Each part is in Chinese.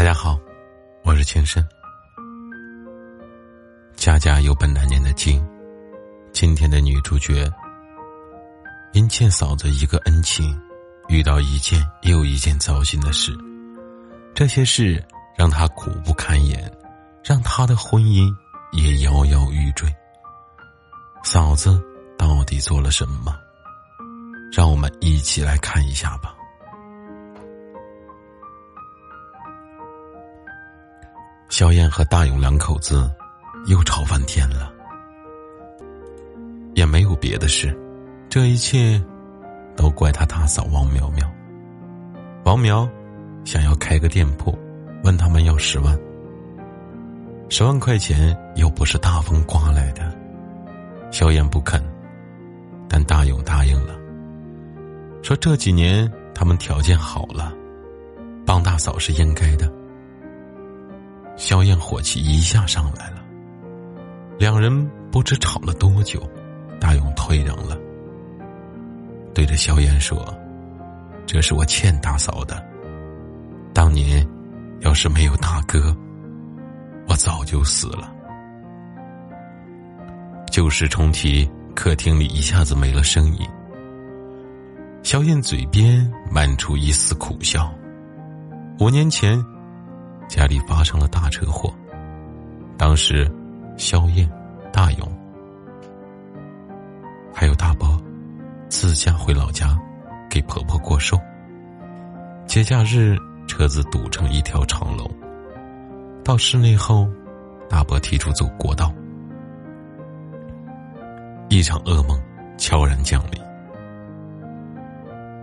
大家好，我是情深。家家有本难念的经，今天的女主角因欠嫂子一个恩情，遇到一件又一件糟心的事，这些事让她苦不堪言，让她的婚姻也摇摇欲坠。嫂子到底做了什么？让我们一起来看一下吧。肖燕和大勇两口子又吵翻天了，也没有别的事，这一切都怪他大嫂王苗苗。王苗想要开个店铺，问他们要十万，十万块钱又不是大风刮来的，肖燕不肯，但大勇答应了，说这几年他们条件好了，帮大嫂是应该的。萧燕火气一下上来了，两人不知吵了多久，大勇退让了，对着萧燕说：“这是我欠大嫂的，当年要是没有大哥，我早就死了。”旧事重提，客厅里一下子没了声音。萧燕嘴边漫出一丝苦笑，五年前。家里发生了大车祸，当时，萧燕、大勇还有大伯自驾回老家给婆婆过寿。节假日车子堵成一条长龙，到室内后，大伯提出走国道。一场噩梦悄然降临。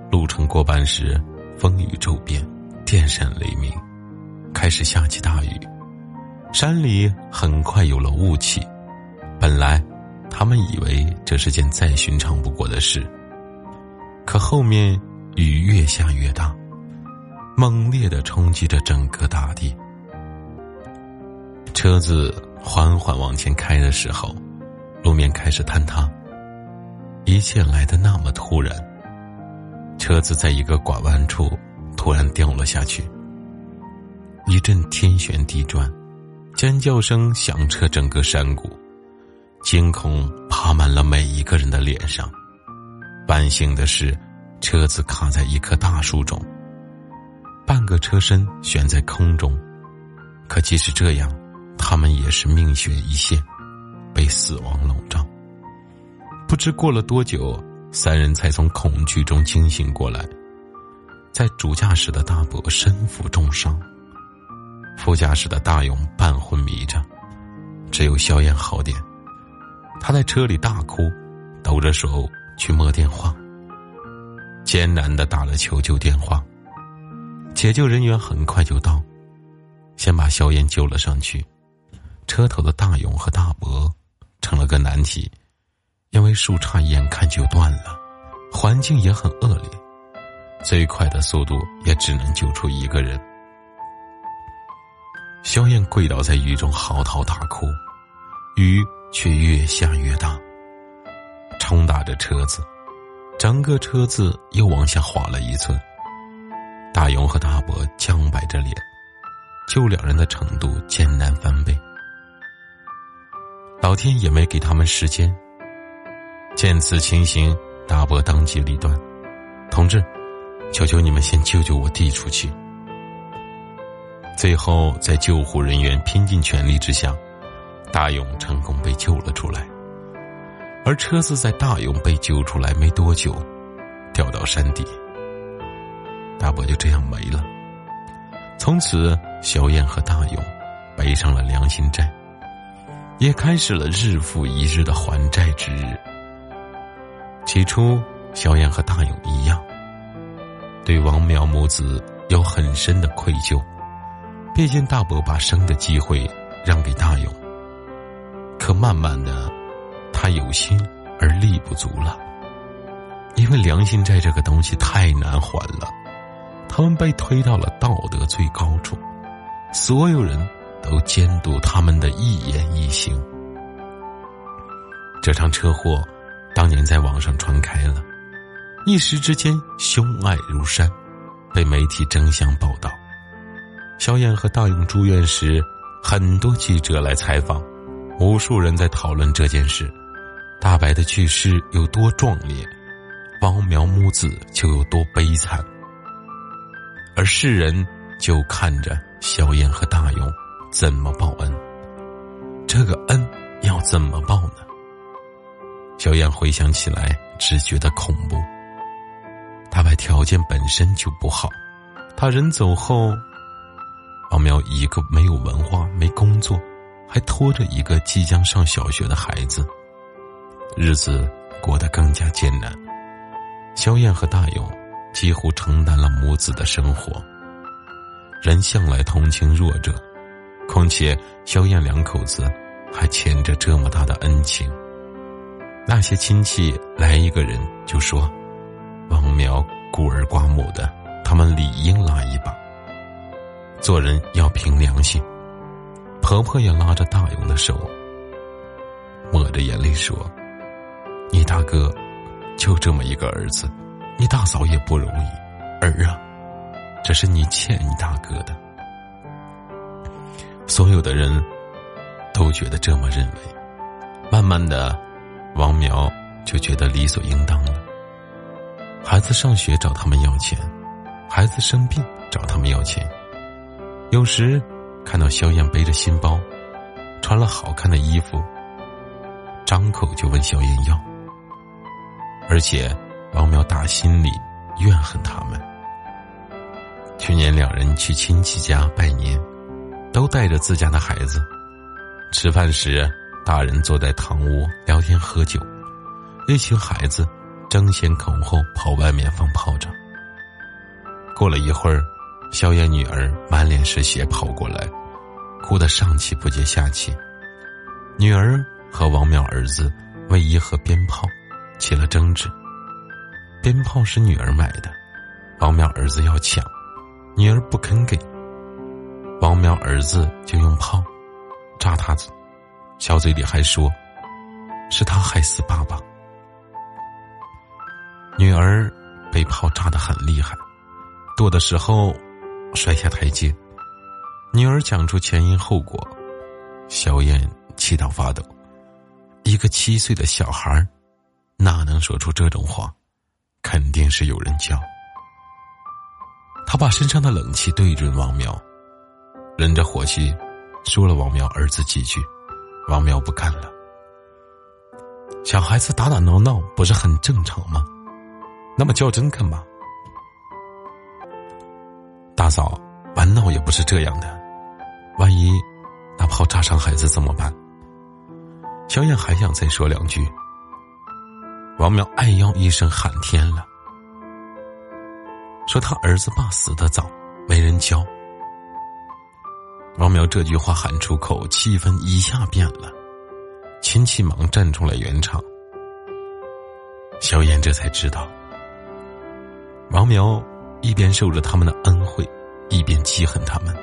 路程过半时，风雨骤变，电闪雷鸣。开始下起大雨，山里很快有了雾气。本来，他们以为这是件再寻常不过的事。可后面雨越下越大，猛烈的冲击着整个大地。车子缓缓往前开的时候，路面开始坍塌。一切来的那么突然，车子在一个拐弯处突然掉了下去。一阵天旋地转，尖叫声响彻整个山谷，惊恐爬满了每一个人的脸上。万幸的是，车子卡在一棵大树中，半个车身悬在空中。可即使这样，他们也是命悬一线，被死亡笼罩。不知过了多久，三人才从恐惧中惊醒过来。在主驾驶的大伯身负重伤。副驾驶的大勇半昏迷着，只有萧燕好点。他在车里大哭，抖着手去摸电话，艰难的打了求救电话。解救人员很快就到，先把萧燕救了上去。车头的大勇和大伯成了个难题，因为树杈眼看就断了，环境也很恶劣，最快的速度也只能救出一个人。萧燕跪倒在雨中嚎啕大哭，雨却越下越大，冲打着车子，整个车子又往下滑了一寸。大勇和大伯僵摆着脸，救两人的程度艰难翻倍。老天也没给他们时间。见此情形，大伯当机立断：“同志，求求你们先救救我弟出去。”最后，在救护人员拼尽全力之下，大勇成功被救了出来。而车子在大勇被救出来没多久，掉到山底，大伯就这样没了。从此，小燕和大勇背上了良心债，也开始了日复一日的还债之日。起初，小燕和大勇一样，对王苗母子有很深的愧疚。毕竟大伯把生的机会让给大勇，可慢慢的，他有心而力不足了。因为良心债这个东西太难还了，他们被推到了道德最高处，所有人都监督他们的一言一行。这场车祸当年在网上传开了，一时之间凶案如山，被媒体争相报道。萧燕和大勇住院时，很多记者来采访，无数人在讨论这件事。大白的去世有多壮烈，王苗母子就有多悲惨。而世人就看着萧燕和大勇怎么报恩。这个恩要怎么报呢？萧燕回想起来，只觉得恐怖。大白条件本身就不好，他人走后。王苗一个没有文化、没工作，还拖着一个即将上小学的孩子，日子过得更加艰难。肖燕和大勇几乎承担了母子的生活。人向来同情弱者，况且肖燕两口子还欠着这么大的恩情。那些亲戚来一个人就说：“王苗孤儿寡母的，他们理应拉一把。”做人要凭良心。婆婆也拉着大勇的手，抹着眼泪说：“你大哥就这么一个儿子，你大嫂也不容易。儿啊，这是你欠你大哥的。”所有的人都觉得这么认为。慢慢的，王苗就觉得理所应当了。孩子上学找他们要钱，孩子生病找他们要钱。有时看到萧燕背着新包，穿了好看的衣服，张口就问萧燕要。而且王苗打心里怨恨他们。去年两人去亲戚家拜年，都带着自家的孩子。吃饭时，大人坐在堂屋聊天喝酒，一群孩子争先恐后跑外面放炮仗。过了一会儿。萧燕女儿满脸是血跑过来，哭得上气不接下气。女儿和王淼儿子为一盒鞭炮起了争执。鞭炮是女儿买的，王淼儿子要抢，女儿不肯给。王淼儿子就用炮炸他嘴，小嘴里还说：“是他害死爸爸。”女儿被炮炸得很厉害，躲的时候。摔下台阶，女儿讲出前因后果，小燕气到发抖。一个七岁的小孩哪能说出这种话？肯定是有人教。他把身上的冷气对准王苗，忍着火气说了王苗儿子几句。王苗不干了。小孩子打打闹闹不是很正常吗？那么较真干嘛？大嫂，玩闹也不是这样的，万一那炮炸伤孩子怎么办？小燕还想再说两句，王苗哎呦一声喊天了，说他儿子爸死的早，没人教。王苗这句话喊出口，气氛一下变了，亲戚忙站出来圆场。小燕这才知道，王苗一边受着他们的恩惠。一边记恨他们，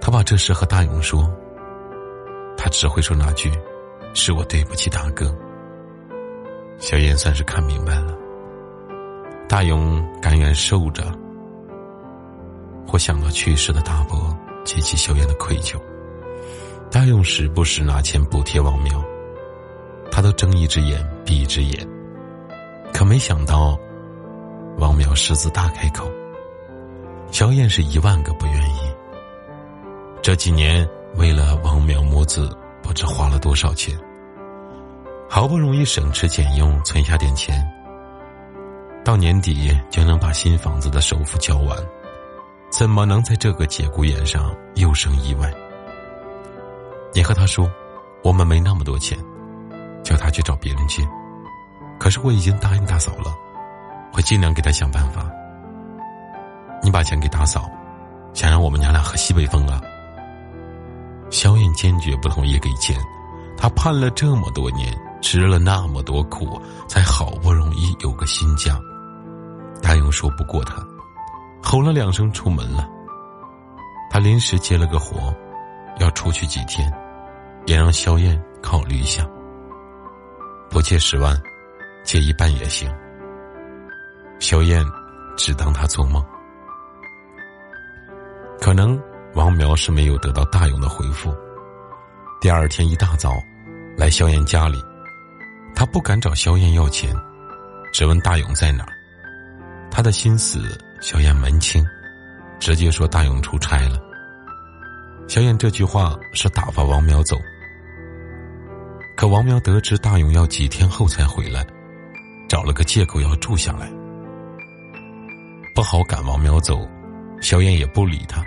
他把这事和大勇说。他只会说那句：“是我对不起大哥。”小燕算是看明白了。大勇甘愿受着，或想到去世的大伯激起小燕的愧疚。大勇时不时拿钱补贴王苗，他都睁一只眼闭一只眼。可没想到，王淼狮子大开口。萧燕是一万个不愿意。这几年为了王淼母子，不知花了多少钱。好不容易省吃俭用存下点钱，到年底就能把新房子的首付交完，怎么能在这个节骨眼上又生意外？你和他说，我们没那么多钱，叫他去找别人借。可是我已经答应大嫂了，会尽量给他想办法。你把钱给大嫂，想让我们娘俩喝西北风啊？萧燕坚决不同意给钱，她盼了这么多年，吃了那么多苦，才好不容易有个新家。大勇说不过他，吼了两声出门了。他临时接了个活，要出去几天，也让萧燕考虑一下。不借十万，借一半也行。萧燕只当他做梦。可能王苗是没有得到大勇的回复。第二天一大早，来萧燕家里，他不敢找萧燕要钱，只问大勇在哪儿。他的心思，萧燕门清，直接说大勇出差了。萧燕这句话是打发王苗走。可王苗得知大勇要几天后才回来，找了个借口要住下来，不好赶王苗走，萧燕也不理他。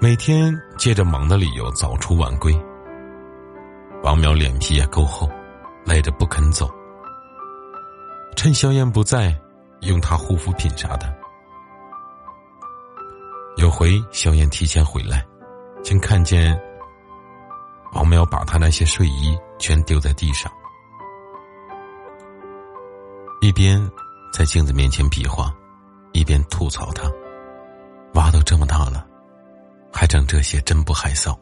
每天借着忙的理由早出晚归。王苗脸皮也够厚，赖着不肯走。趁萧燕不在，用他护肤品啥的。有回萧燕提前回来，竟看见。王苗把他那些睡衣全丢在地上，一边在镜子面前比划，一边吐槽他：“娃都这么大了，还整这些，真不害臊。”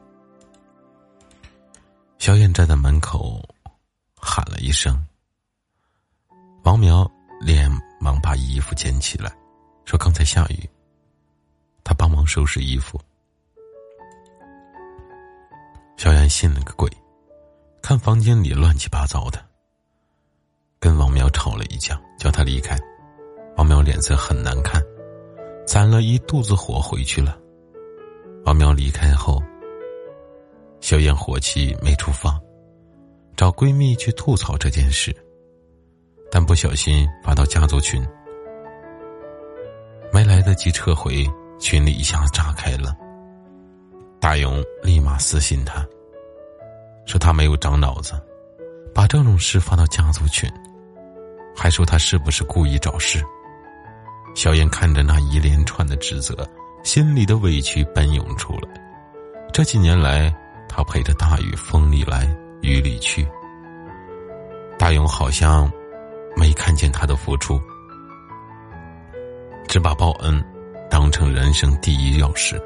小燕站在门口，喊了一声。王苗连忙把衣服捡起来，说：“刚才下雨。”他帮忙收拾衣服。小燕信了个鬼，看房间里乱七八糟的，跟王苗吵了一架，叫他离开。王苗脸色很难看，攒了一肚子火回去了。王苗离开后，小燕火气没处发，找闺蜜去吐槽这件事，但不小心发到家族群，没来得及撤回，群里一下炸开了。大勇立马私信他，说他没有长脑子，把这种事发到家族群，还说他是不是故意找事。小燕看着那一连串的指责，心里的委屈奔涌出来。这几年来，他陪着大雨风里来雨里去，大勇好像没看见他的付出，只把报恩当成人生第一要事。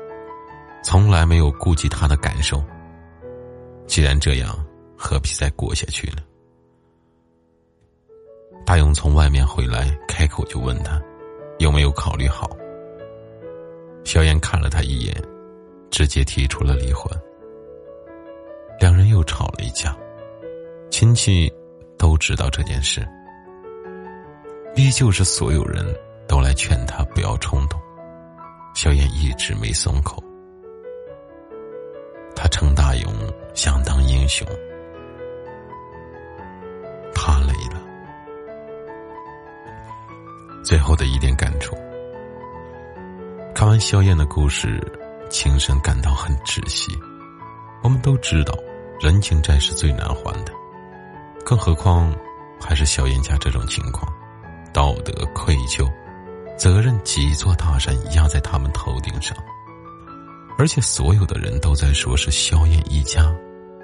从来没有顾及他的感受。既然这样，何必再过下去呢？大勇从外面回来，开口就问他，有没有考虑好？萧炎看了他一眼，直接提出了离婚。两人又吵了一架，亲戚都知道这件事，依旧是所有人都来劝他不要冲动，萧炎一直没松口。他称大勇想当英雄，最后的一点感触：看完萧燕的故事，情深感到很窒息。我们都知道，人情债是最难还的，更何况还是萧燕家这种情况，道德愧疚，责任几座大山压在他们头顶上。而且所有的人都在说是萧燕一家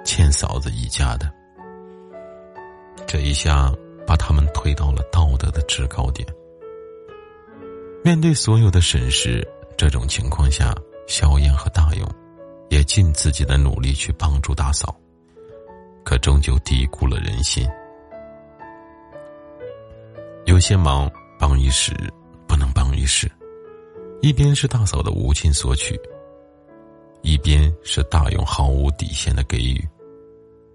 欠嫂子一家的，这一下把他们推到了道德的制高点。面对所有的审视，这种情况下，萧炎和大勇也尽自己的努力去帮助大嫂，可终究低估了人心。有些忙帮一时，不能帮一世。一边是大嫂的无情索取。一边是大勇毫无底线的给予，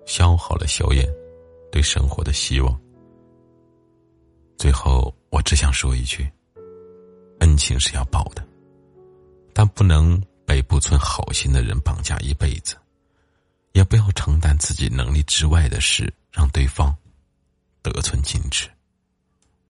消耗了萧炎对生活的希望。最后，我只想说一句：情是要报的，但不能被不存好心的人绑架一辈子，也不要承担自己能力之外的事，让对方得寸进尺。